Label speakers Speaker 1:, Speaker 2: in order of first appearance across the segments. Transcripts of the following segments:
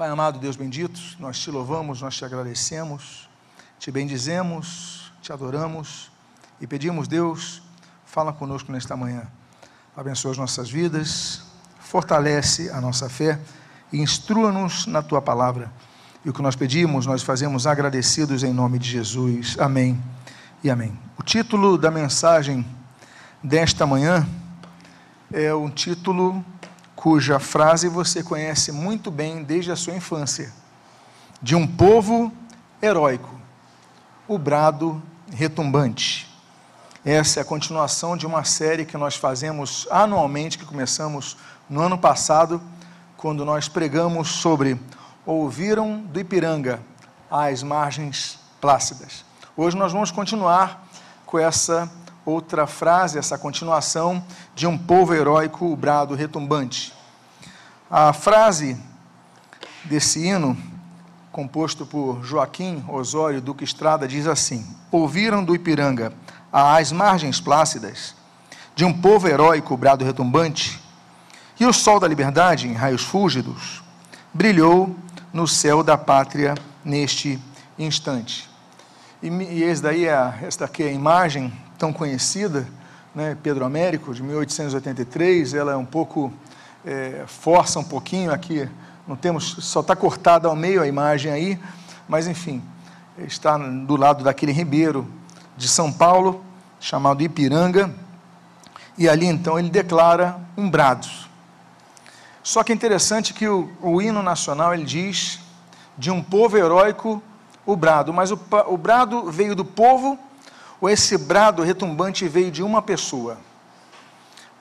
Speaker 1: Pai amado, Deus bendito, nós te louvamos, nós te agradecemos, te bendizemos, te adoramos e pedimos, Deus, fala conosco nesta manhã. Abençoa as nossas vidas, fortalece a nossa fé e instrua-nos na tua palavra. E o que nós pedimos, nós fazemos agradecidos em nome de Jesus. Amém e amém. O título da mensagem desta manhã é um título cuja frase você conhece muito bem desde a sua infância, de um povo heróico, o brado retumbante. Essa é a continuação de uma série que nós fazemos anualmente, que começamos no ano passado, quando nós pregamos sobre Ouviram do Ipiranga às margens plácidas. Hoje nós vamos continuar com essa outra frase, essa continuação de um povo heróico, o brado retumbante. A frase desse hino, composto por Joaquim Osório Duque Estrada, diz assim: Ouviram do Ipiranga às margens plácidas de um povo heróico, o brado retumbante, e o sol da liberdade, em raios fúlgidos, brilhou no céu da pátria neste instante. E, esse daí é, esta aqui é a imagem tão conhecida, né, Pedro Américo, de 1883, ela é um pouco, é, força um pouquinho aqui, não temos, só está cortada ao meio a imagem aí, mas enfim, está do lado daquele ribeiro de São Paulo, chamado Ipiranga, e ali então ele declara um brado. Só que é interessante que o, o hino nacional ele diz de um povo heróico o brado, mas o, o brado veio do povo esse brado retumbante veio de uma pessoa?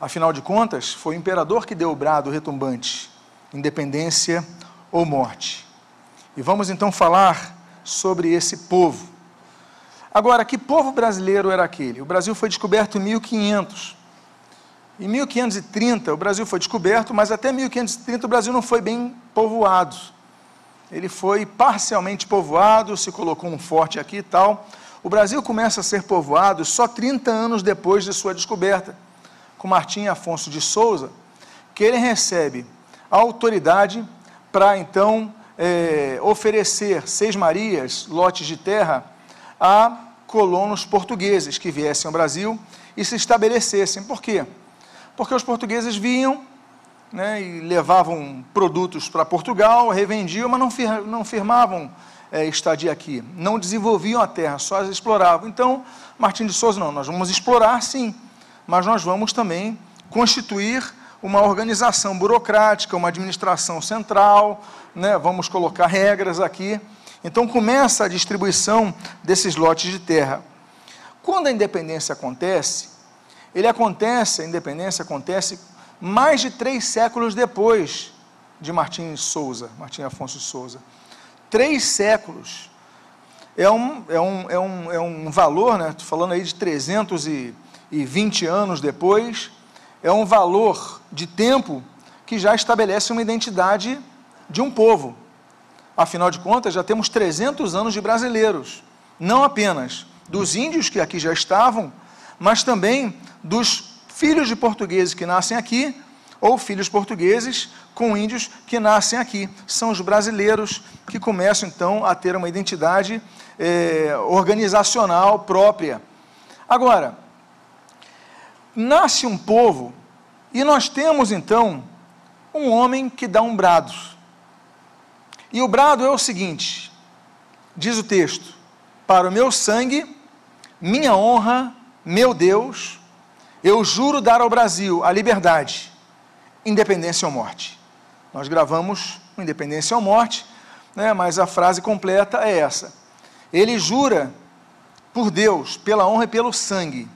Speaker 1: Afinal de contas, foi o imperador que deu o brado retumbante, independência ou morte. E vamos então falar sobre esse povo. Agora, que povo brasileiro era aquele? O Brasil foi descoberto em 1500. Em 1530 o Brasil foi descoberto, mas até 1530 o Brasil não foi bem povoado. Ele foi parcialmente povoado, se colocou um forte aqui e tal, o Brasil começa a ser povoado só 30 anos depois de sua descoberta, com Martim Afonso de Souza, que ele recebe a autoridade para então é, oferecer seis marias, lotes de terra, a colonos portugueses que viessem ao Brasil e se estabelecessem. Por quê? Porque os portugueses vinham né, e levavam produtos para Portugal, revendiam, mas não, fir não firmavam é, estadia aqui. Não desenvolviam a terra, só as exploravam. Então, Martim de Souza, não, nós vamos explorar sim, mas nós vamos também constituir uma organização burocrática, uma administração central, né, vamos colocar regras aqui. Então começa a distribuição desses lotes de terra. Quando a independência acontece, ele acontece, a independência acontece mais de três séculos depois de Martim Souza, Martim Afonso Souza. Três séculos. É um, é um, é um, é um valor, né? Falando aí de 320 anos depois, é um valor de tempo que já estabelece uma identidade de um povo. Afinal de contas, já temos 300 anos de brasileiros, não apenas dos índios que aqui já estavam, mas também dos filhos de portugueses que nascem aqui ou filhos portugueses com índios que nascem aqui. São os brasileiros que começam então a ter uma identidade é, organizacional própria. Agora, nasce um povo e nós temos então um homem que dá um brado. E o brado é o seguinte: diz o texto, para o meu sangue, minha honra, meu Deus, eu juro dar ao Brasil a liberdade independência ou morte. Nós gravamos independência ou morte, né, mas a frase completa é essa. Ele jura por Deus, pela honra e pelo sangue.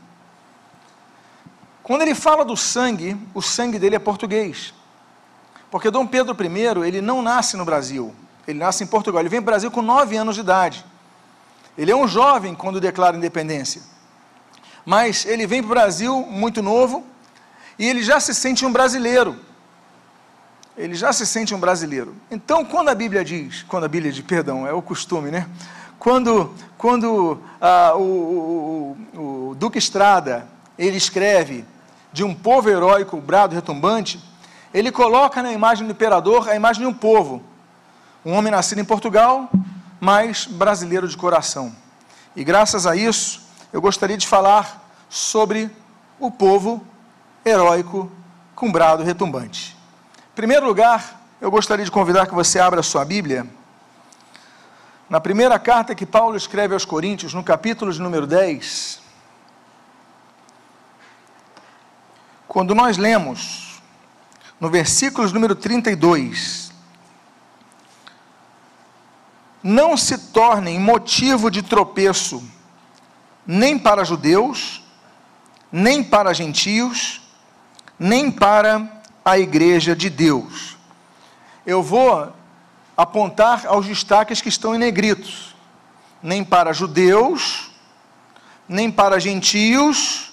Speaker 1: Quando ele fala do sangue, o sangue dele é português. Porque Dom Pedro I, ele não nasce no Brasil, ele nasce em Portugal. Ele vem para o Brasil com nove anos de idade. Ele é um jovem quando declara independência. Mas ele vem para o Brasil muito novo, e ele já se sente um brasileiro. Ele já se sente um brasileiro. Então, quando a Bíblia diz, quando a Bíblia diz, perdão, é o costume, né? Quando, quando ah, o, o, o Duque Estrada, ele escreve de um povo heróico, brado retumbante, ele coloca na imagem do imperador a imagem de um povo. Um homem nascido em Portugal, mas brasileiro de coração. E graças a isso, eu gostaria de falar sobre o povo heróico com brado retumbante. Em primeiro lugar, eu gostaria de convidar que você abra a sua Bíblia. Na primeira carta que Paulo escreve aos Coríntios, no capítulo de número 10, quando nós lemos no versículo de número 32, não se tornem motivo de tropeço nem para judeus, nem para gentios, nem para a igreja de Deus. Eu vou apontar aos destaques que estão em negritos: nem para judeus, nem para gentios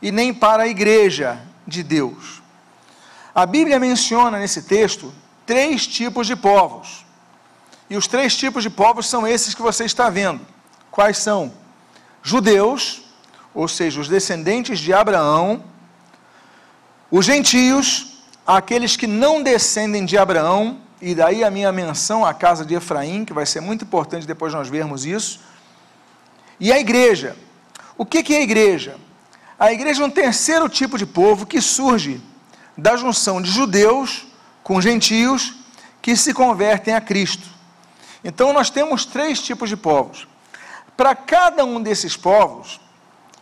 Speaker 1: e nem para a igreja de Deus. A Bíblia menciona nesse texto três tipos de povos. E os três tipos de povos são esses que você está vendo. Quais são? Judeus, ou seja, os descendentes de Abraão, os gentios, aqueles que não descendem de Abraão, e daí a minha menção à casa de Efraim, que vai ser muito importante depois nós vermos isso, e a igreja. O que, que é a igreja? A igreja é um terceiro tipo de povo que surge da junção de judeus com gentios que se convertem a Cristo. Então nós temos três tipos de povos. Para cada um desses povos,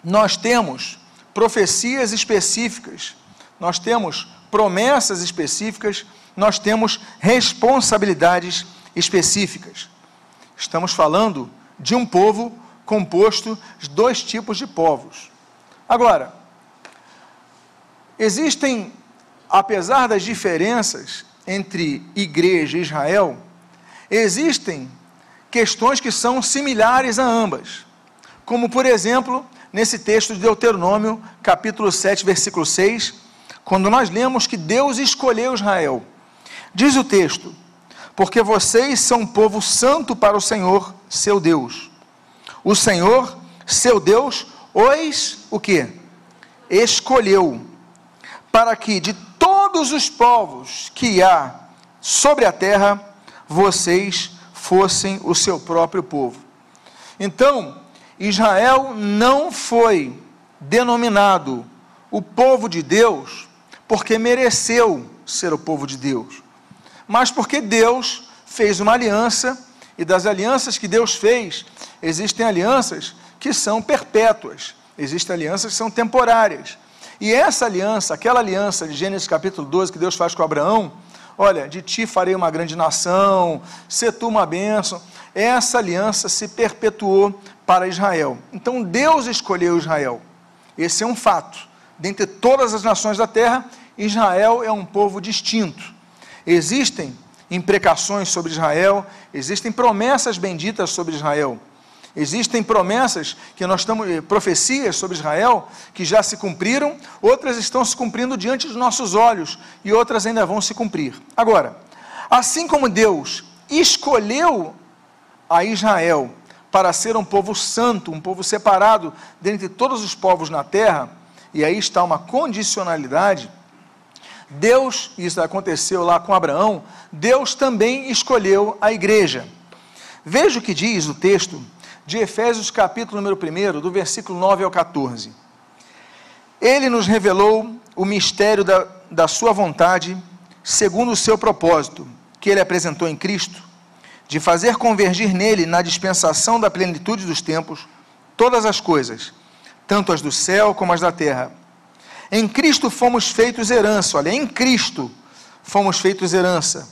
Speaker 1: nós temos profecias específicas nós temos promessas específicas, nós temos responsabilidades específicas. Estamos falando de um povo composto de dois tipos de povos. Agora, existem, apesar das diferenças entre igreja e Israel, existem questões que são similares a ambas. Como, por exemplo, nesse texto de Deuteronômio, capítulo 7, versículo 6, quando nós lemos que Deus escolheu Israel. Diz o texto: Porque vocês são povo santo para o Senhor, seu Deus. O Senhor, seu Deus, os o que? Escolheu para que de todos os povos que há sobre a terra, vocês fossem o seu próprio povo. Então, Israel não foi denominado o povo de Deus porque mereceu ser o povo de Deus, mas porque Deus fez uma aliança, e das alianças que Deus fez, existem alianças que são perpétuas, existem alianças que são temporárias. E essa aliança, aquela aliança de Gênesis capítulo 12 que Deus faz com Abraão, olha, de ti farei uma grande nação, se tu uma bênção, essa aliança se perpetuou para Israel. Então Deus escolheu Israel. Esse é um fato dentre todas as nações da terra, Israel é um povo distinto. Existem imprecações sobre Israel, existem promessas benditas sobre Israel. Existem promessas que nós estamos, eh, profecias sobre Israel que já se cumpriram, outras estão se cumprindo diante dos nossos olhos e outras ainda vão se cumprir. Agora, assim como Deus escolheu a Israel para ser um povo santo, um povo separado dentre todos os povos na terra, e aí está uma condicionalidade. Deus, isso aconteceu lá com Abraão, Deus também escolheu a igreja. Veja o que diz o texto de Efésios, capítulo número 1, do versículo 9 ao 14. Ele nos revelou o mistério da, da sua vontade, segundo o seu propósito, que ele apresentou em Cristo, de fazer convergir nele, na dispensação da plenitude dos tempos, todas as coisas tanto as do céu como as da terra. Em Cristo fomos feitos herança, olha, em Cristo fomos feitos herança,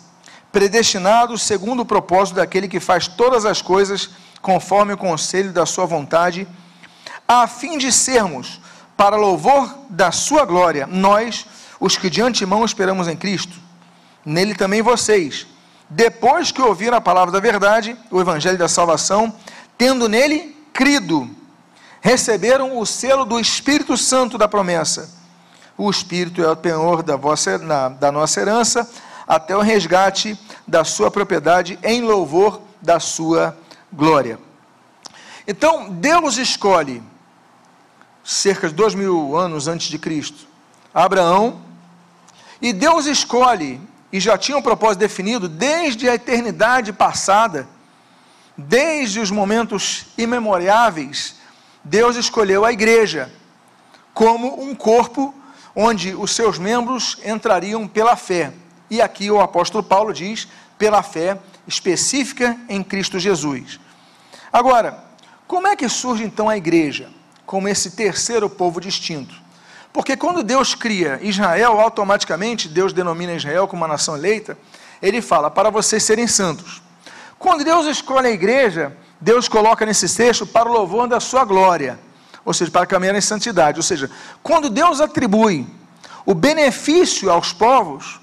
Speaker 1: predestinados segundo o propósito daquele que faz todas as coisas conforme o conselho da sua vontade, a fim de sermos, para louvor da sua glória, nós, os que de antemão esperamos em Cristo, nele também vocês, depois que ouviram a palavra da verdade, o evangelho da salvação, tendo nele crido, receberam o selo do Espírito Santo da promessa. O Espírito é o penhor da, vossa, na, da nossa herança, até o resgate da sua propriedade, em louvor da sua glória. Então, Deus escolhe, cerca de dois mil anos antes de Cristo, Abraão, e Deus escolhe e já tinha um propósito definido desde a eternidade passada, desde os momentos imemoriáveis, Deus escolheu a igreja como um corpo onde os seus membros entrariam pela fé. E aqui o apóstolo Paulo diz, pela fé específica em Cristo Jesus. Agora, como é que surge então a igreja como esse terceiro povo distinto? Porque quando Deus cria Israel, automaticamente Deus denomina Israel como uma nação eleita, ele fala para vocês serem santos. Quando Deus escolhe a igreja, Deus coloca nesse texto para o louvor da sua glória, ou seja, para caminhar em santidade. Ou seja, quando Deus atribui o benefício aos povos,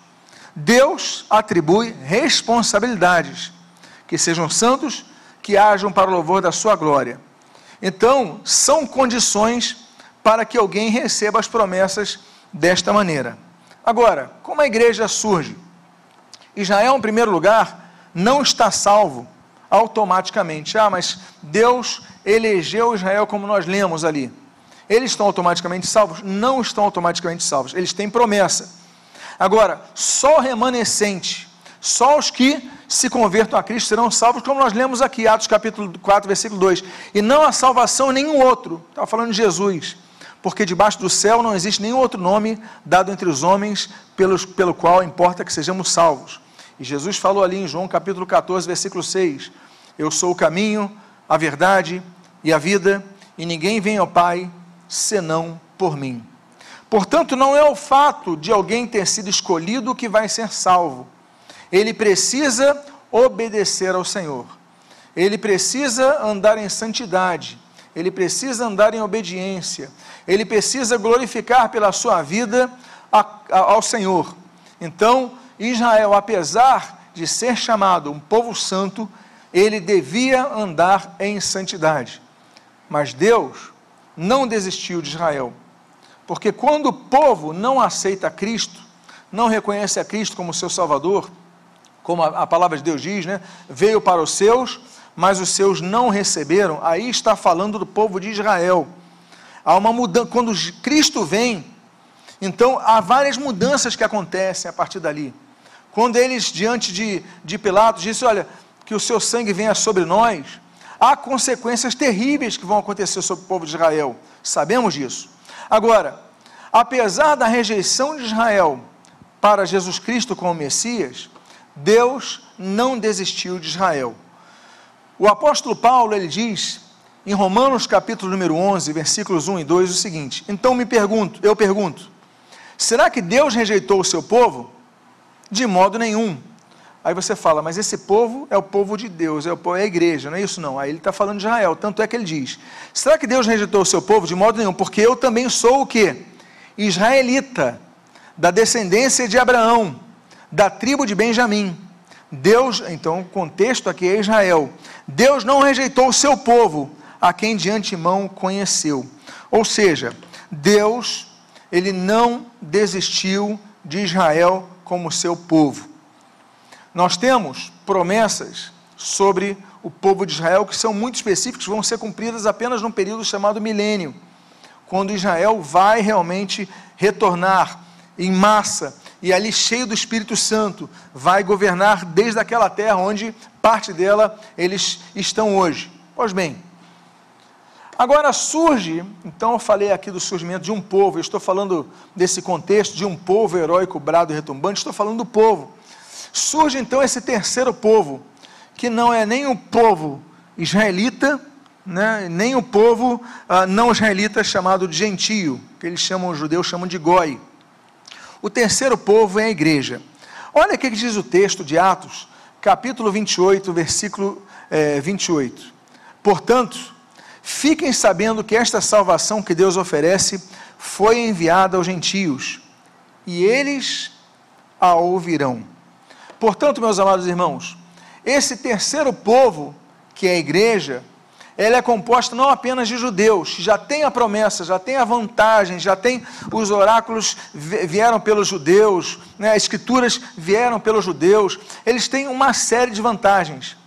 Speaker 1: Deus atribui responsabilidades, que sejam santos, que hajam para o louvor da sua glória. Então, são condições para que alguém receba as promessas desta maneira. Agora, como a igreja surge? Israel, em primeiro lugar, não está salvo automaticamente. Ah, mas Deus elegeu Israel como nós lemos ali. Eles estão automaticamente salvos? Não estão automaticamente salvos. Eles têm promessa. Agora, só o remanescente, só os que se convertam a Cristo serão salvos, como nós lemos aqui, Atos capítulo 4, versículo 2. E não há salvação em nenhum outro. Estava falando de Jesus porque debaixo do céu não existe nenhum outro nome dado entre os homens pelos, pelo qual importa que sejamos salvos. E Jesus falou ali em João capítulo 14, versículo 6: Eu sou o caminho, a verdade e a vida, e ninguém vem ao Pai senão por mim. Portanto, não é o fato de alguém ter sido escolhido que vai ser salvo. Ele precisa obedecer ao Senhor. Ele precisa andar em santidade. Ele precisa andar em obediência ele precisa glorificar pela sua vida ao Senhor. Então, Israel, apesar de ser chamado um povo santo, ele devia andar em santidade. Mas Deus não desistiu de Israel. Porque quando o povo não aceita Cristo, não reconhece a Cristo como seu Salvador, como a, a palavra de Deus diz, né? Veio para os seus, mas os seus não receberam. Aí está falando do povo de Israel. Há uma mudança, quando Cristo vem, então há várias mudanças que acontecem a partir dali. Quando eles, diante de, de Pilatos, dizem: Olha, que o seu sangue venha sobre nós, há consequências terríveis que vão acontecer sobre o povo de Israel. Sabemos disso. Agora, apesar da rejeição de Israel para Jesus Cristo como Messias, Deus não desistiu de Israel. O apóstolo Paulo ele diz em Romanos capítulo número 11, versículos 1 e 2, o seguinte: Então me pergunto, eu pergunto, será que Deus rejeitou o seu povo? De modo nenhum. Aí você fala, mas esse povo é o povo de Deus, é, o povo, é a igreja, não é isso não. Aí ele está falando de Israel, tanto é que ele diz: será que Deus rejeitou o seu povo? De modo nenhum, porque eu também sou o que? Israelita, da descendência de Abraão, da tribo de Benjamim. Deus, então o contexto aqui é Israel. Deus não rejeitou o seu povo, a quem de antemão conheceu. Ou seja, Deus, ele não desistiu de Israel como seu povo. Nós temos promessas sobre o povo de Israel que são muito específicas, vão ser cumpridas apenas num período chamado milênio, quando Israel vai realmente retornar em massa e ali cheio do Espírito Santo, vai governar desde aquela terra onde parte dela eles estão hoje. Pois bem, Agora surge, então eu falei aqui do surgimento de um povo, eu estou falando desse contexto de um povo heróico, brado e retumbante, estou falando do povo. Surge então esse terceiro povo, que não é nem o povo israelita, né, nem o povo ah, não israelita chamado de gentio, que eles chamam, os judeus chamam de goi. O terceiro povo é a igreja. Olha o que diz o texto de Atos, capítulo 28, versículo eh, 28. Portanto, Fiquem sabendo que esta salvação que Deus oferece foi enviada aos gentios, e eles a ouvirão. Portanto, meus amados irmãos, esse terceiro povo, que é a igreja, ela é composta não apenas de judeus, já tem a promessa, já tem a vantagem, já tem os oráculos vieram pelos judeus, né, as escrituras vieram pelos judeus, eles têm uma série de vantagens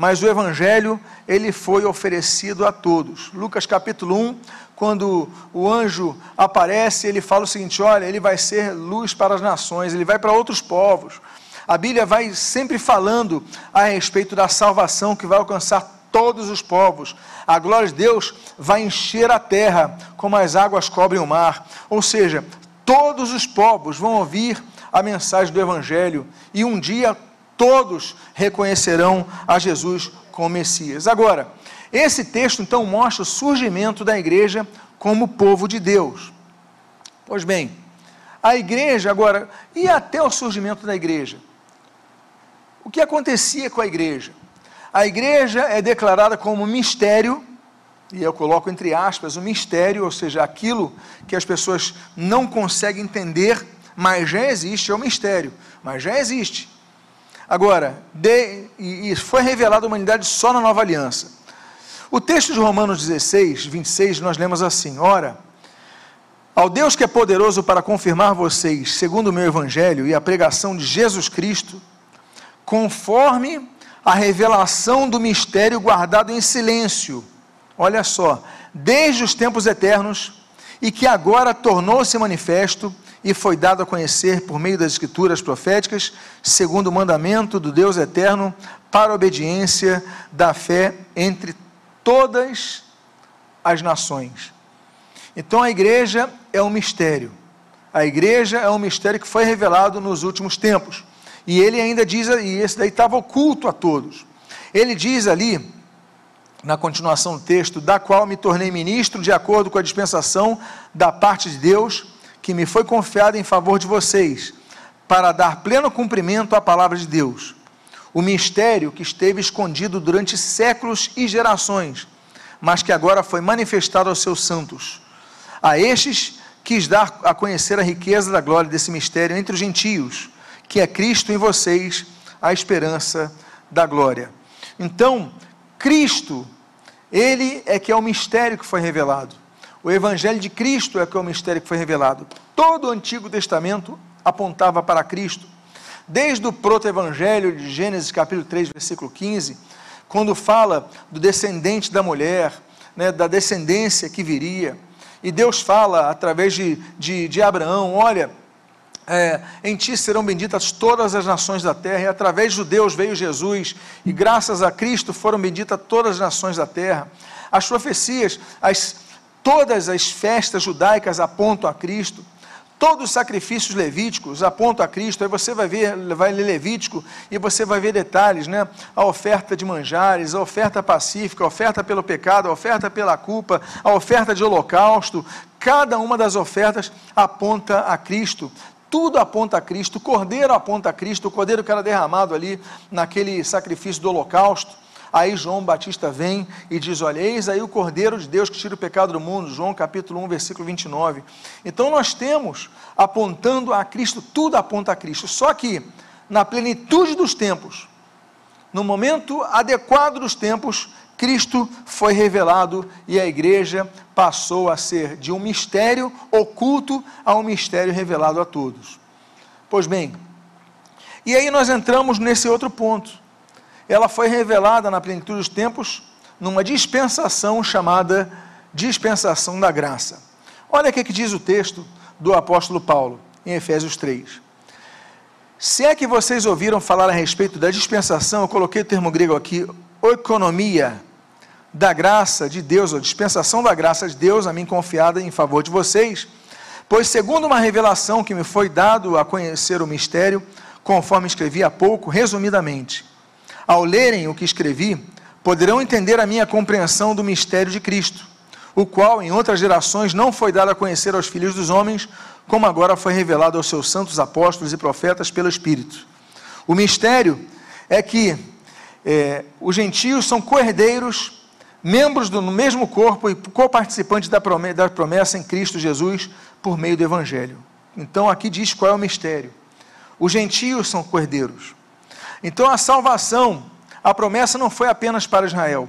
Speaker 1: mas o evangelho ele foi oferecido a todos. Lucas capítulo 1, quando o anjo aparece, ele fala o seguinte: olha, ele vai ser luz para as nações, ele vai para outros povos. A Bíblia vai sempre falando a respeito da salvação que vai alcançar todos os povos. A glória de Deus vai encher a terra como as águas cobrem o mar. Ou seja, todos os povos vão ouvir a mensagem do Evangelho e um dia todos reconhecerão a Jesus como Messias. Agora, esse texto então mostra o surgimento da igreja como povo de Deus. Pois bem, a igreja agora, e até o surgimento da igreja? O que acontecia com a igreja? A igreja é declarada como mistério, e eu coloco entre aspas o mistério, ou seja, aquilo que as pessoas não conseguem entender, mas já existe, é um mistério, mas já existe. Agora, de, e foi revelada a humanidade só na nova aliança. O texto de Romanos 16, 26, nós lemos assim: Ora, ao Deus que é poderoso para confirmar vocês, segundo o meu evangelho e a pregação de Jesus Cristo, conforme a revelação do mistério guardado em silêncio, olha só, desde os tempos eternos, e que agora tornou-se manifesto e foi dado a conhecer por meio das escrituras proféticas, segundo o mandamento do Deus eterno, para a obediência da fé entre todas as nações. Então a igreja é um mistério. A igreja é um mistério que foi revelado nos últimos tempos. E ele ainda diz, e esse daí estava oculto a todos. Ele diz ali, na continuação do texto, da qual me tornei ministro de acordo com a dispensação da parte de Deus, que me foi confiada em favor de vocês, para dar pleno cumprimento à palavra de Deus. O mistério que esteve escondido durante séculos e gerações, mas que agora foi manifestado aos seus santos. A estes quis dar a conhecer a riqueza da glória desse mistério entre os gentios que é Cristo em vocês, a esperança da glória. Então, Cristo, ele é que é o mistério que foi revelado. O evangelho de Cristo é que é o mistério que foi revelado. Todo o Antigo Testamento apontava para Cristo. Desde o proto-evangelho de Gênesis capítulo 3, versículo 15, quando fala do descendente da mulher, né, da descendência que viria, e Deus fala através de, de, de Abraão: olha, é, em ti serão benditas todas as nações da terra, e através de judeus veio Jesus, e graças a Cristo foram benditas todas as nações da terra. As profecias, as, todas as festas judaicas apontam a Cristo, todos os sacrifícios levíticos apontam a Cristo. Aí você vai ver, vai ler Levítico e você vai ver detalhes, né? A oferta de manjares, a oferta pacífica, a oferta pelo pecado, a oferta pela culpa, a oferta de holocausto. Cada uma das ofertas aponta a Cristo tudo aponta a Cristo, o cordeiro aponta a Cristo, o cordeiro que era derramado ali naquele sacrifício do holocausto. Aí João Batista vem e diz: Olha, eis aí o cordeiro de Deus que tira o pecado do mundo. João capítulo 1, versículo 29. Então nós temos apontando a Cristo, tudo aponta a Cristo. Só que na plenitude dos tempos, no momento adequado dos tempos, Cristo foi revelado e a igreja passou a ser de um mistério oculto a um mistério revelado a todos. Pois bem, e aí nós entramos nesse outro ponto. Ela foi revelada na plenitude dos tempos numa dispensação chamada dispensação da graça. Olha o que diz o texto do apóstolo Paulo em Efésios 3. Se é que vocês ouviram falar a respeito da dispensação, eu coloquei o termo grego aqui, oikonomia, da graça de Deus, a dispensação da graça de Deus a mim confiada em favor de vocês, pois segundo uma revelação que me foi dado a conhecer o mistério, conforme escrevi há pouco, resumidamente, ao lerem o que escrevi, poderão entender a minha compreensão do mistério de Cristo, o qual em outras gerações não foi dado a conhecer aos filhos dos homens, como agora foi revelado aos seus santos apóstolos e profetas pelo Espírito. O mistério é que é, os gentios são cordeiros membros do mesmo corpo e co-participantes da promessa em Cristo Jesus por meio do Evangelho. Então aqui diz qual é o mistério. Os gentios são cordeiros. Então a salvação, a promessa não foi apenas para Israel.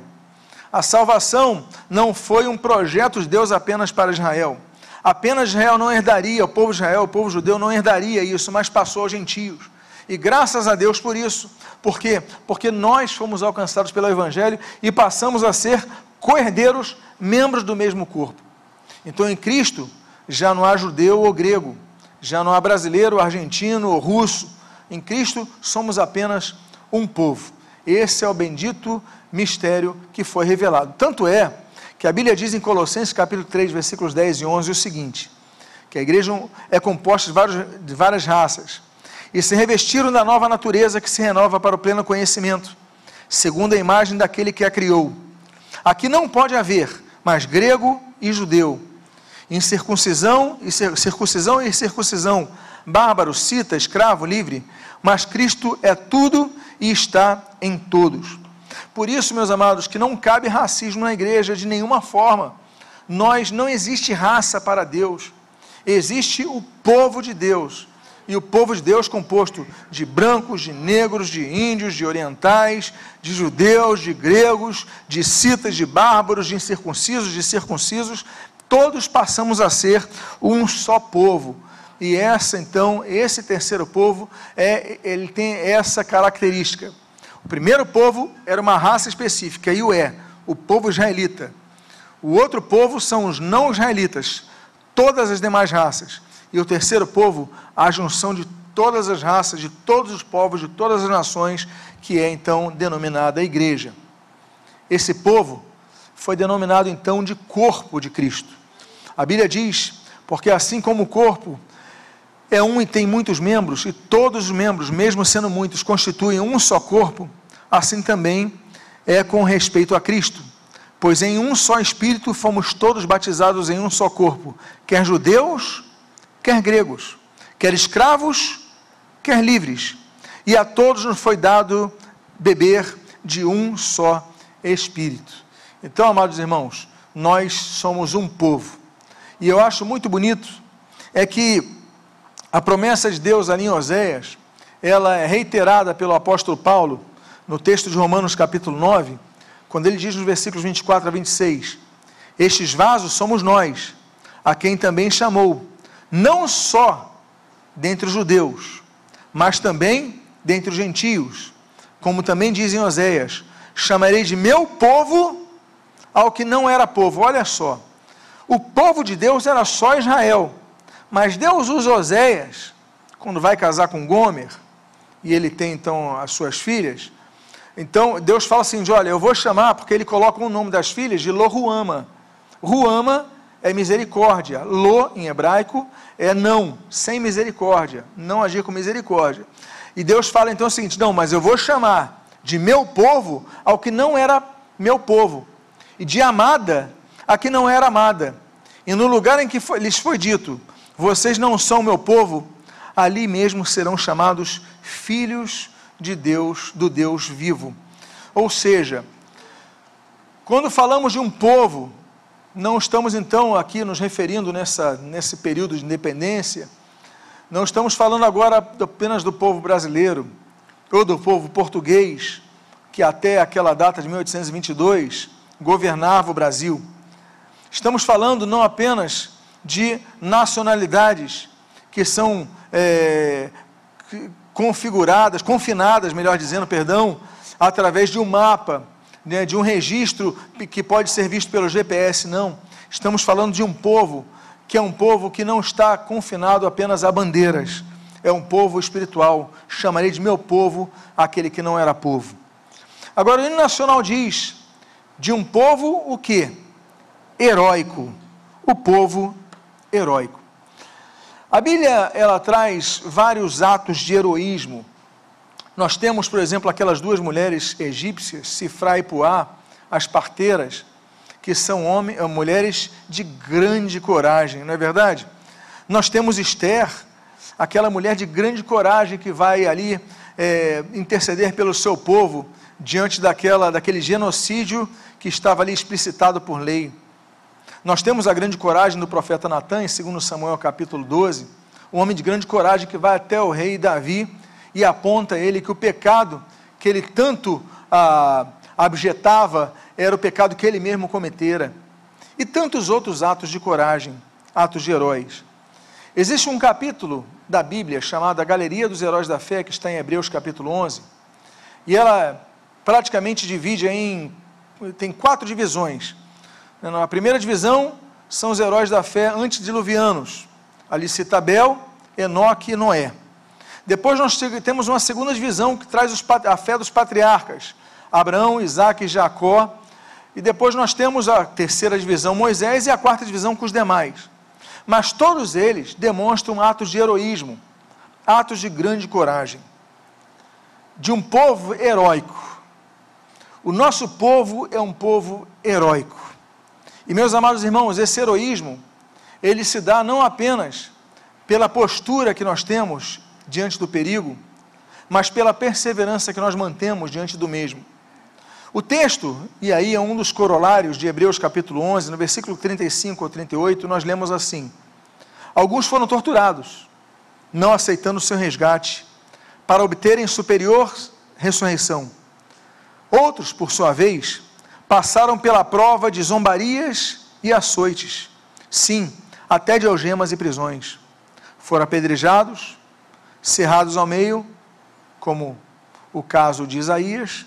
Speaker 1: A salvação não foi um projeto de Deus apenas para Israel. Apenas Israel não herdaria, o povo de Israel, o povo judeu não herdaria isso, mas passou aos gentios. E graças a Deus por isso. Por quê? Porque nós fomos alcançados pelo Evangelho e passamos a ser co-herdeiros, membros do mesmo corpo. Então em Cristo já não há judeu ou grego, já não há brasileiro, argentino ou russo, Em Cristo somos apenas um povo. Esse é o bendito mistério que foi revelado. Tanto é que a Bíblia diz em Colossenses capítulo 3, versículos 10 e 11 o seguinte: que a igreja é composta de, vários, de várias raças, e se revestiram da nova natureza que se renova para o pleno conhecimento, segundo a imagem daquele que a criou. Aqui não pode haver mais grego e judeu, incircuncisão e circuncisão e circuncisão, bárbaro, cita, escravo, livre, mas Cristo é tudo e está em todos. Por isso, meus amados, que não cabe racismo na igreja de nenhuma forma. Nós não existe raça para Deus. Existe o povo de Deus. E o povo de Deus composto de brancos, de negros, de índios, de orientais, de judeus, de gregos, de citas, de bárbaros, de incircuncisos, de circuncisos, todos passamos a ser um só povo e essa então, esse terceiro povo, é, ele tem essa característica. O primeiro povo era uma raça específica, e o é, o povo israelita. O outro povo são os não israelitas, todas as demais raças. E o terceiro povo, a junção de todas as raças, de todos os povos, de todas as nações, que é então denominada igreja. Esse povo foi denominado então de corpo de Cristo. A Bíblia diz: porque assim como o corpo é um e tem muitos membros, e todos os membros, mesmo sendo muitos, constituem um só corpo, assim também é com respeito a Cristo. Pois em um só Espírito fomos todos batizados em um só corpo, quer judeus, quer gregos, quer escravos, quer livres, e a todos nos foi dado beber de um só Espírito. Então, amados irmãos, nós somos um povo. E eu acho muito bonito é que a promessa de Deus ali em Oséias, ela é reiterada pelo apóstolo Paulo no texto de Romanos capítulo 9, quando ele diz nos versículos 24 a 26: Estes vasos somos nós, a quem também chamou, não só dentre os judeus, mas também dentre os gentios, como também diz em Oséias: chamarei de meu povo ao que não era povo. Olha só, o povo de Deus era só Israel. Mas Deus usa Oséias, quando vai casar com Gomer, e ele tem então as suas filhas. Então Deus fala assim: de, olha, eu vou chamar, porque ele coloca o nome das filhas de Lohuama. Ruama é misericórdia. Lo, em hebraico, é não, sem misericórdia, não agir com misericórdia. E Deus fala então o seguinte: não, mas eu vou chamar de meu povo ao que não era meu povo, e de amada a que não era amada. E no lugar em que foi, lhes foi dito: vocês não são meu povo, ali mesmo serão chamados filhos de Deus, do Deus vivo. Ou seja, quando falamos de um povo, não estamos então aqui nos referindo nessa, nesse período de independência, não estamos falando agora apenas do povo brasileiro, ou do povo português, que até aquela data de 1822 governava o Brasil. Estamos falando não apenas de nacionalidades que são é, configuradas, confinadas, melhor dizendo, perdão, através de um mapa, né, de um registro que pode ser visto pelo GPS. Não. Estamos falando de um povo que é um povo que não está confinado apenas a bandeiras. É um povo espiritual. Chamarei de meu povo aquele que não era povo. Agora, o hino nacional diz de um povo o que? Heróico. O povo heróico. A Bíblia ela traz vários atos de heroísmo. Nós temos, por exemplo, aquelas duas mulheres egípcias, Sifra e Puá, as parteiras, que são homens, eh, mulheres de grande coragem, não é verdade? Nós temos Esther, aquela mulher de grande coragem que vai ali é, interceder pelo seu povo diante daquela, daquele genocídio que estava ali explicitado por lei. Nós temos a grande coragem do profeta Natan, em 2 Samuel capítulo 12, um homem de grande coragem que vai até o rei Davi e aponta a ele que o pecado que ele tanto ah, abjetava era o pecado que ele mesmo cometera. E tantos outros atos de coragem, atos de heróis. Existe um capítulo da Bíblia chamado A Galeria dos Heróis da Fé, que está em Hebreus capítulo 11, e ela praticamente divide em tem quatro divisões. Na primeira divisão são os heróis da fé antediluvianos. Ali cita Abel, Enoque e Noé. Depois nós temos uma segunda divisão que traz a fé dos patriarcas: Abraão, Isaac e Jacó. E depois nós temos a terceira divisão, Moisés, e a quarta divisão com os demais. Mas todos eles demonstram atos de heroísmo, atos de grande coragem, de um povo heróico. O nosso povo é um povo heróico. E meus amados irmãos, esse heroísmo, ele se dá não apenas pela postura que nós temos diante do perigo, mas pela perseverança que nós mantemos diante do mesmo. O texto, e aí é um dos corolários de Hebreus capítulo 11, no versículo 35 ou 38, nós lemos assim: Alguns foram torturados, não aceitando o seu resgate, para obterem superior ressurreição. Outros, por sua vez, passaram pela prova de zombarias e açoites, sim, até de algemas e prisões. Foram apedrejados, cerrados ao meio, como o caso de Isaías,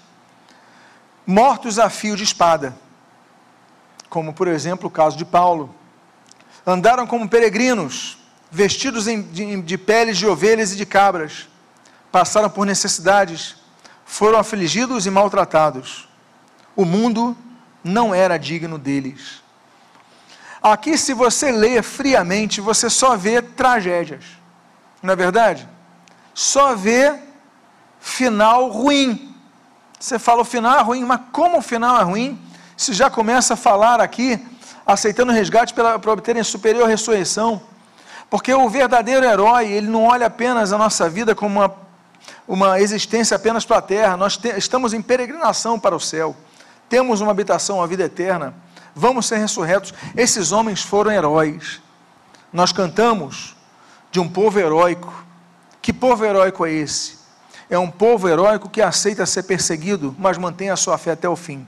Speaker 1: mortos a fio de espada, como por exemplo o caso de Paulo. Andaram como peregrinos, vestidos de peles de ovelhas e de cabras, passaram por necessidades, foram afligidos e maltratados. O mundo não era digno deles. Aqui, se você lê friamente, você só vê tragédias, não é verdade? Só vê final ruim. Você fala o final é ruim, mas como o final é ruim? Se já começa a falar aqui, aceitando resgate para obterem superior ressurreição. Porque o verdadeiro herói, ele não olha apenas a nossa vida como uma, uma existência apenas para a terra. Nós te, estamos em peregrinação para o céu. Temos uma habitação, a vida eterna. Vamos ser ressurretos. Esses homens foram heróis. Nós cantamos de um povo heróico. Que povo heróico é esse? é um povo heróico que aceita ser perseguido, mas mantém a sua fé até o fim.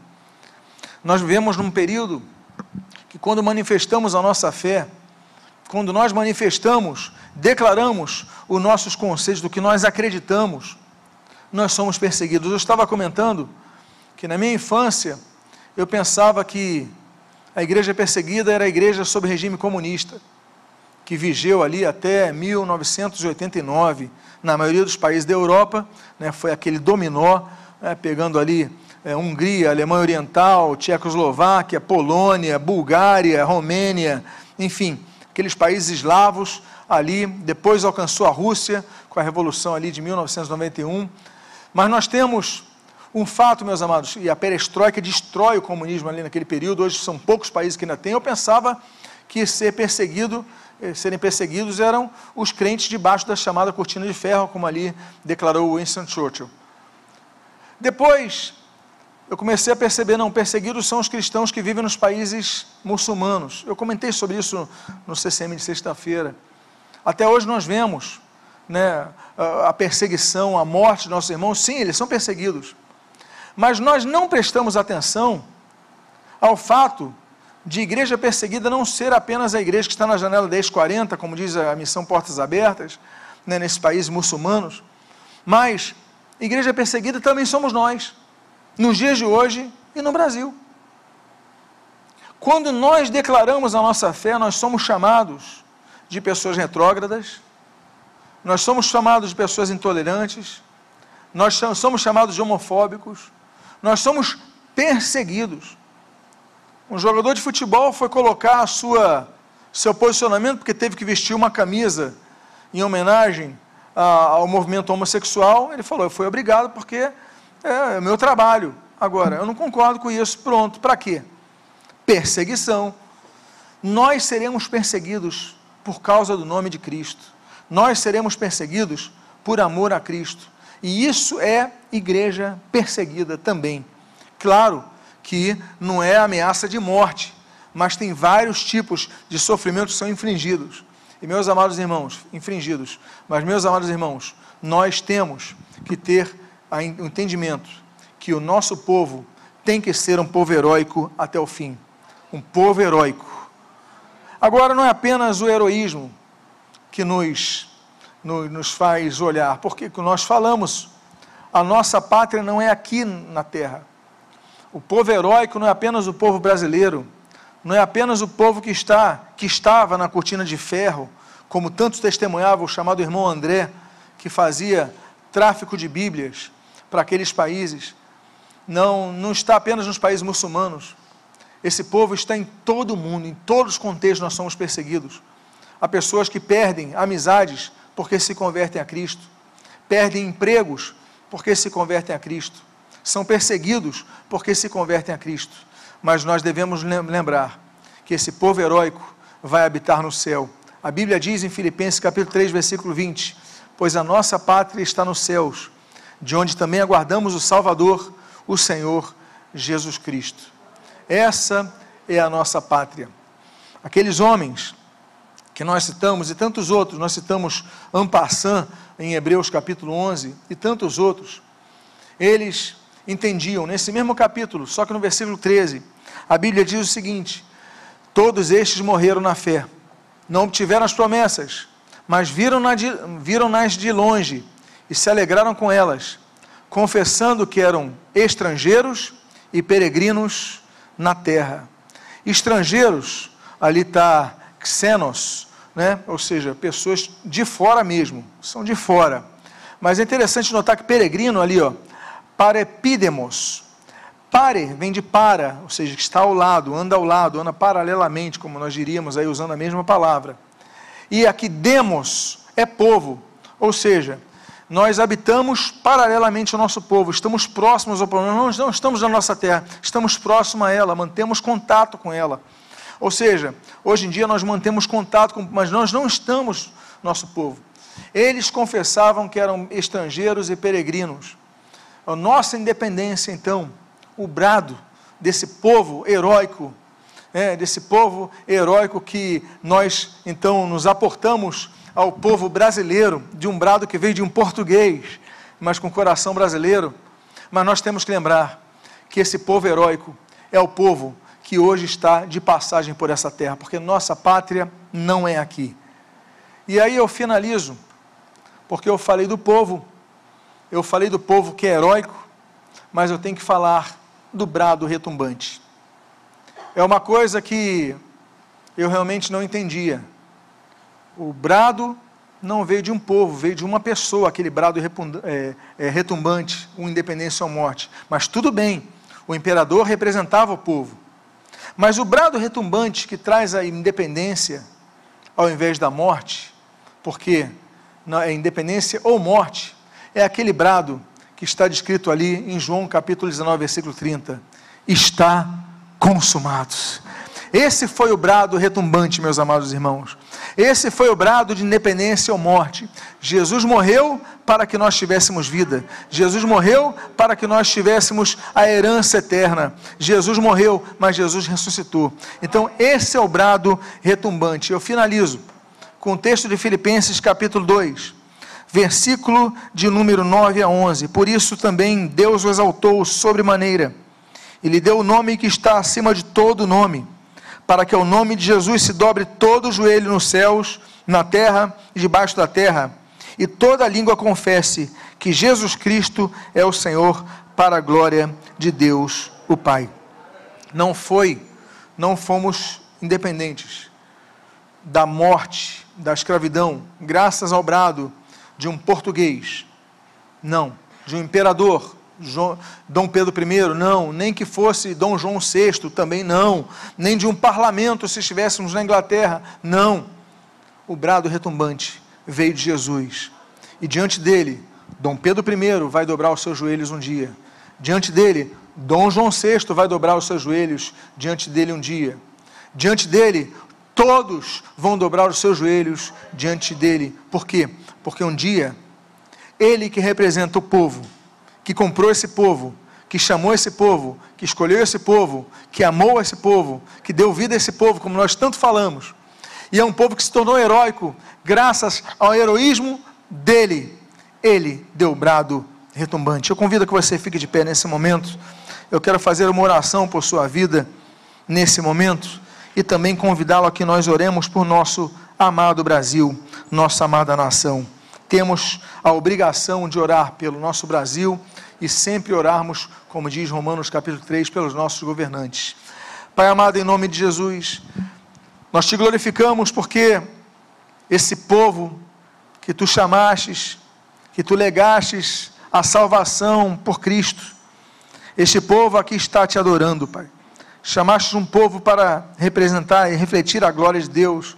Speaker 1: Nós vivemos num período que, quando manifestamos a nossa fé, quando nós manifestamos, declaramos os nossos conceitos do que nós acreditamos, nós somos perseguidos. Eu estava comentando que na minha infância eu pensava que a igreja perseguida era a igreja sob regime comunista, que vigeu ali até 1989 na maioria dos países da Europa, né, foi aquele dominó, né, pegando ali é, Hungria, Alemanha Oriental, Tchecoslováquia, Polônia, Bulgária, Romênia, enfim, aqueles países eslavos ali, depois alcançou a Rússia com a revolução ali de 1991. Mas nós temos um fato, meus amados, e a perestroika destrói o comunismo ali naquele período, hoje são poucos países que ainda têm. Eu pensava que ser perseguido eh, serem perseguidos eram os crentes debaixo da chamada cortina de ferro, como ali declarou Winston Churchill. Depois, eu comecei a perceber, não, perseguidos são os cristãos que vivem nos países muçulmanos. Eu comentei sobre isso no CCM de sexta-feira. Até hoje nós vemos né, a perseguição, a morte de nossos irmãos. Sim, eles são perseguidos. Mas nós não prestamos atenção ao fato de igreja perseguida não ser apenas a igreja que está na janela 1040, como diz a missão Portas Abertas, né, nesses países muçulmanos, mas igreja perseguida também somos nós, nos dias de hoje e no Brasil. Quando nós declaramos a nossa fé, nós somos chamados de pessoas retrógradas, nós somos chamados de pessoas intolerantes, nós somos chamados de homofóbicos, nós somos perseguidos. Um jogador de futebol foi colocar a sua, seu posicionamento porque teve que vestir uma camisa em homenagem a, ao movimento homossexual. Ele falou: Eu fui obrigado porque é, é meu trabalho. Agora, eu não concordo com isso. Pronto, para quê? Perseguição. Nós seremos perseguidos por causa do nome de Cristo. Nós seremos perseguidos por amor a Cristo. E isso é igreja perseguida também. Claro que não é ameaça de morte, mas tem vários tipos de sofrimentos que são infringidos. E meus amados irmãos, infringidos. Mas meus amados irmãos, nós temos que ter o entendimento que o nosso povo tem que ser um povo heróico até o fim. Um povo heróico. Agora não é apenas o heroísmo que nos, nos, faz olhar, porque nós falamos, a nossa pátria não é aqui na terra o povo heróico não é apenas o povo brasileiro, não é apenas o povo que está, que estava na cortina de ferro, como tantos testemunhavam, o chamado irmão André, que que fazia tráfico de Bíblias para aqueles países, não, não está apenas nos países muçulmanos. Esse povo está em todo o mundo, em todos os contextos nós somos perseguidos. Há pessoas que perdem amizades porque se convertem a Cristo, perdem empregos porque se convertem a Cristo, são perseguidos porque se convertem a Cristo. Mas nós devemos lembrar que esse povo heróico vai habitar no céu. A Bíblia diz em Filipenses capítulo 3, versículo 20: Pois a nossa pátria está nos céus, de onde também aguardamos o Salvador, o Senhor Jesus Cristo. Essa é a nossa pátria. Aqueles homens que nós citamos e tantos outros, nós citamos Ampassan em Hebreus capítulo 11 e tantos outros, eles entendiam nesse mesmo capítulo, só que no versículo 13, a Bíblia diz o seguinte: Todos estes morreram na fé, não obtiveram as promessas, mas viram-nas de, viram de longe e se alegraram com elas, confessando que eram estrangeiros e peregrinos na terra. Estrangeiros, ali está xenos, né? ou seja, pessoas de fora mesmo, são de fora. Mas é interessante notar que peregrino ali, ó, parepidemos, pare vem de para, ou seja, que está ao lado, anda ao lado, anda paralelamente, como nós diríamos aí usando a mesma palavra. E aqui demos é povo, ou seja, nós habitamos paralelamente ao nosso povo, estamos próximos ao povo, não estamos na nossa terra, estamos próximos a ela, mantemos contato com ela. Ou seja, hoje em dia nós mantemos contato, com, mas nós não estamos nosso povo. Eles confessavam que eram estrangeiros e peregrinos. A nossa independência, então, o brado desse povo heróico, é, desse povo heróico que nós, então, nos aportamos ao povo brasileiro, de um brado que veio de um português, mas com coração brasileiro. Mas nós temos que lembrar que esse povo heróico é o povo que hoje está de passagem por essa terra, porque nossa pátria não é aqui. E aí eu finalizo, porque eu falei do povo, eu falei do povo que é heróico, mas eu tenho que falar do brado retumbante. É uma coisa que eu realmente não entendia. O brado não veio de um povo, veio de uma pessoa, aquele brado é, é, retumbante, uma independência ou morte. Mas tudo bem, o imperador representava o povo. Mas o brado retumbante que traz a independência ao invés da morte, porque é independência ou morte, é aquele brado que está descrito ali em João capítulo 19, versículo 30. Está consumados. Esse foi o brado retumbante, meus amados irmãos. Esse foi o brado de independência ou morte. Jesus morreu para que nós tivéssemos vida. Jesus morreu para que nós tivéssemos a herança eterna. Jesus morreu, mas Jesus ressuscitou. Então, esse é o brado retumbante. Eu finalizo com o texto de Filipenses, capítulo 2, versículo de número 9 a 11. Por isso também Deus o exaltou sobremaneira e lhe deu o nome que está acima de todo nome para que ao nome de Jesus se dobre todo o joelho nos céus, na terra e debaixo da terra, e toda língua confesse que Jesus Cristo é o Senhor, para a glória de Deus, o Pai. Não foi, não fomos independentes da morte, da escravidão, graças ao brado de um português. Não, de um imperador, Dom Pedro I, não, nem que fosse Dom João VI, também não, nem de um parlamento se estivéssemos na Inglaterra, não. O brado retumbante veio de Jesus, e diante dele, Dom Pedro I vai dobrar os seus joelhos um dia, diante dele, Dom João VI vai dobrar os seus joelhos diante dele um dia, diante dele, todos vão dobrar os seus joelhos diante dele, por quê? Porque um dia, ele que representa o povo, que comprou esse povo, que chamou esse povo, que escolheu esse povo, que amou esse povo, que deu vida a esse povo, como nós tanto falamos. E é um povo que se tornou heróico graças ao heroísmo dele. Ele deu brado retumbante. Eu convido que você fique de pé nesse momento. Eu quero fazer uma oração por sua vida nesse momento e também convidá-lo a que nós oremos por nosso amado Brasil, nossa amada nação. Temos a obrigação de orar pelo nosso Brasil e sempre orarmos, como diz Romanos capítulo 3, pelos nossos governantes. Pai amado, em nome de Jesus, nós te glorificamos porque esse povo que tu chamastes, que tu legastes a salvação por Cristo. Este povo aqui está te adorando, Pai. Chamaste um povo para representar e refletir a glória de Deus.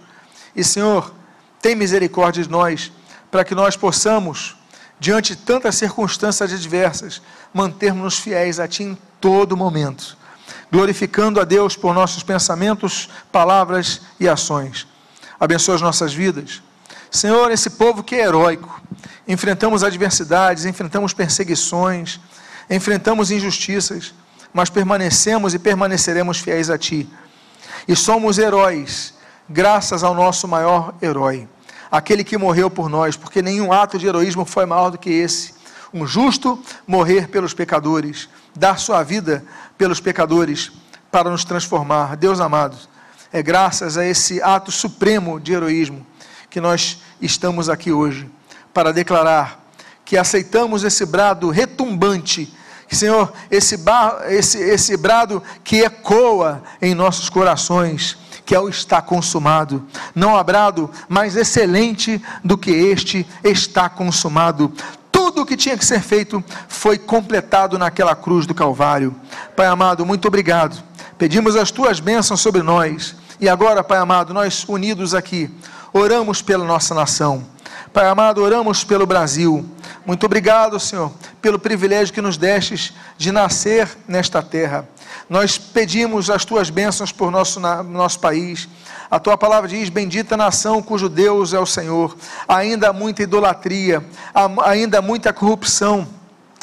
Speaker 1: E, Senhor, tem misericórdia de nós, para que nós possamos, diante de tantas circunstâncias adversas, mantermos-nos fiéis a Ti em todo momento, glorificando a Deus por nossos pensamentos, palavras e ações. Abençoa as nossas vidas. Senhor, esse povo que é heróico, enfrentamos adversidades, enfrentamos perseguições, enfrentamos injustiças, mas permanecemos e permaneceremos fiéis a Ti. E somos heróis, graças ao nosso maior herói, aquele que morreu por nós, porque nenhum ato de heroísmo foi maior do que esse. Um justo morrer pelos pecadores, dar sua vida pelos pecadores para nos transformar. Deus amado, é graças a esse ato supremo de heroísmo que nós estamos aqui hoje para declarar que aceitamos esse brado retumbante Senhor, esse, bar, esse, esse brado que ecoa em nossos corações, que é o está consumado. Não há brado mais excelente do que este está consumado. Tudo o que tinha que ser feito foi completado naquela cruz do Calvário. Pai amado, muito obrigado. Pedimos as tuas bênçãos sobre nós. E agora, Pai amado, nós unidos aqui, oramos pela nossa nação. Pai amado, oramos pelo Brasil. Muito obrigado, Senhor, pelo privilégio que nos destes de nascer nesta terra. Nós pedimos as tuas bênçãos por nosso, nosso país. A tua palavra diz: Bendita nação cujo Deus é o Senhor. Ainda há muita idolatria, ainda há muita corrupção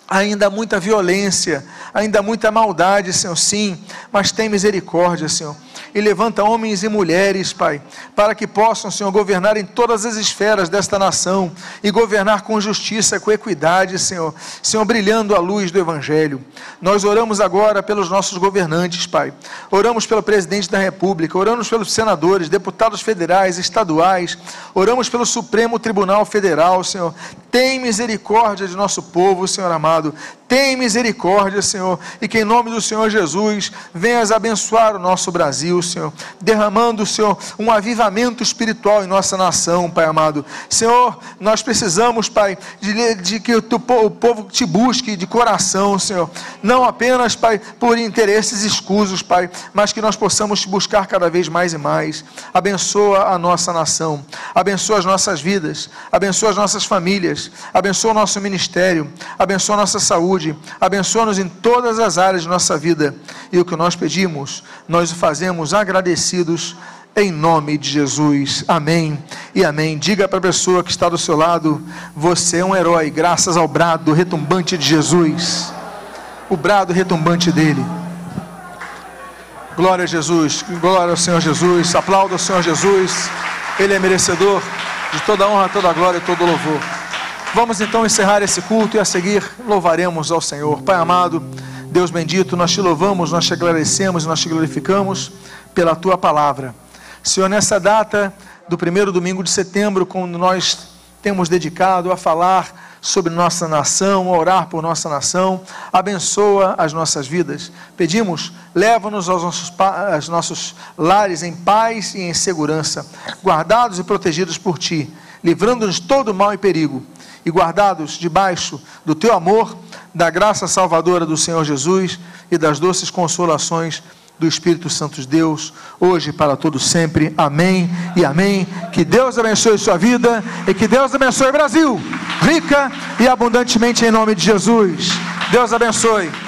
Speaker 1: ainda há muita violência, ainda há muita maldade, Senhor, sim, mas tem misericórdia, Senhor e levanta homens e mulheres, Pai, para que possam, Senhor, governar em todas as esferas desta nação e governar com justiça, com equidade, Senhor, Senhor, brilhando a luz do Evangelho. Nós oramos agora pelos nossos governantes, Pai, oramos pelo presidente da República, oramos pelos senadores, deputados federais, estaduais, oramos pelo Supremo Tribunal Federal, Senhor. Tem misericórdia de nosso povo, Senhor amado. Tem misericórdia, Senhor, e que em nome do Senhor Jesus venhas abençoar o nosso Brasil, Senhor, derramando, Senhor, um avivamento espiritual em nossa nação, Pai amado. Senhor, nós precisamos, Pai, de, de que o, o povo te busque de coração, Senhor, não apenas, Pai, por interesses escusos, Pai, mas que nós possamos te buscar cada vez mais e mais. Abençoa a nossa nação, abençoa as nossas vidas, abençoa as nossas famílias, abençoa o nosso ministério, abençoa a nossa saúde abençoa-nos em todas as áreas de nossa vida. E o que nós pedimos, nós o fazemos agradecidos em nome de Jesus. Amém e amém. Diga para a pessoa que está do seu lado: você é um herói, graças ao brado retumbante de Jesus. O brado retumbante dele. Glória a Jesus, glória ao Senhor Jesus, aplauda o Senhor Jesus, Ele é merecedor de toda honra, toda glória e todo louvor. Vamos então encerrar esse culto e a seguir louvaremos ao Senhor. Pai amado, Deus bendito, nós te louvamos, nós te agradecemos, nós te glorificamos pela tua palavra. Senhor, nessa data do primeiro domingo de setembro, quando nós temos dedicado a falar sobre nossa nação, a orar por nossa nação, abençoa as nossas vidas. Pedimos, leva-nos aos nossos, aos nossos lares em paz e em segurança, guardados e protegidos por Ti, livrando-nos de todo mal e perigo e guardados debaixo do teu amor, da graça salvadora do Senhor Jesus e das doces consolações do Espírito Santo de Deus, hoje e para todos sempre. Amém e amém. Que Deus abençoe sua vida e que Deus abençoe o Brasil, rica e abundantemente em nome de Jesus. Deus abençoe.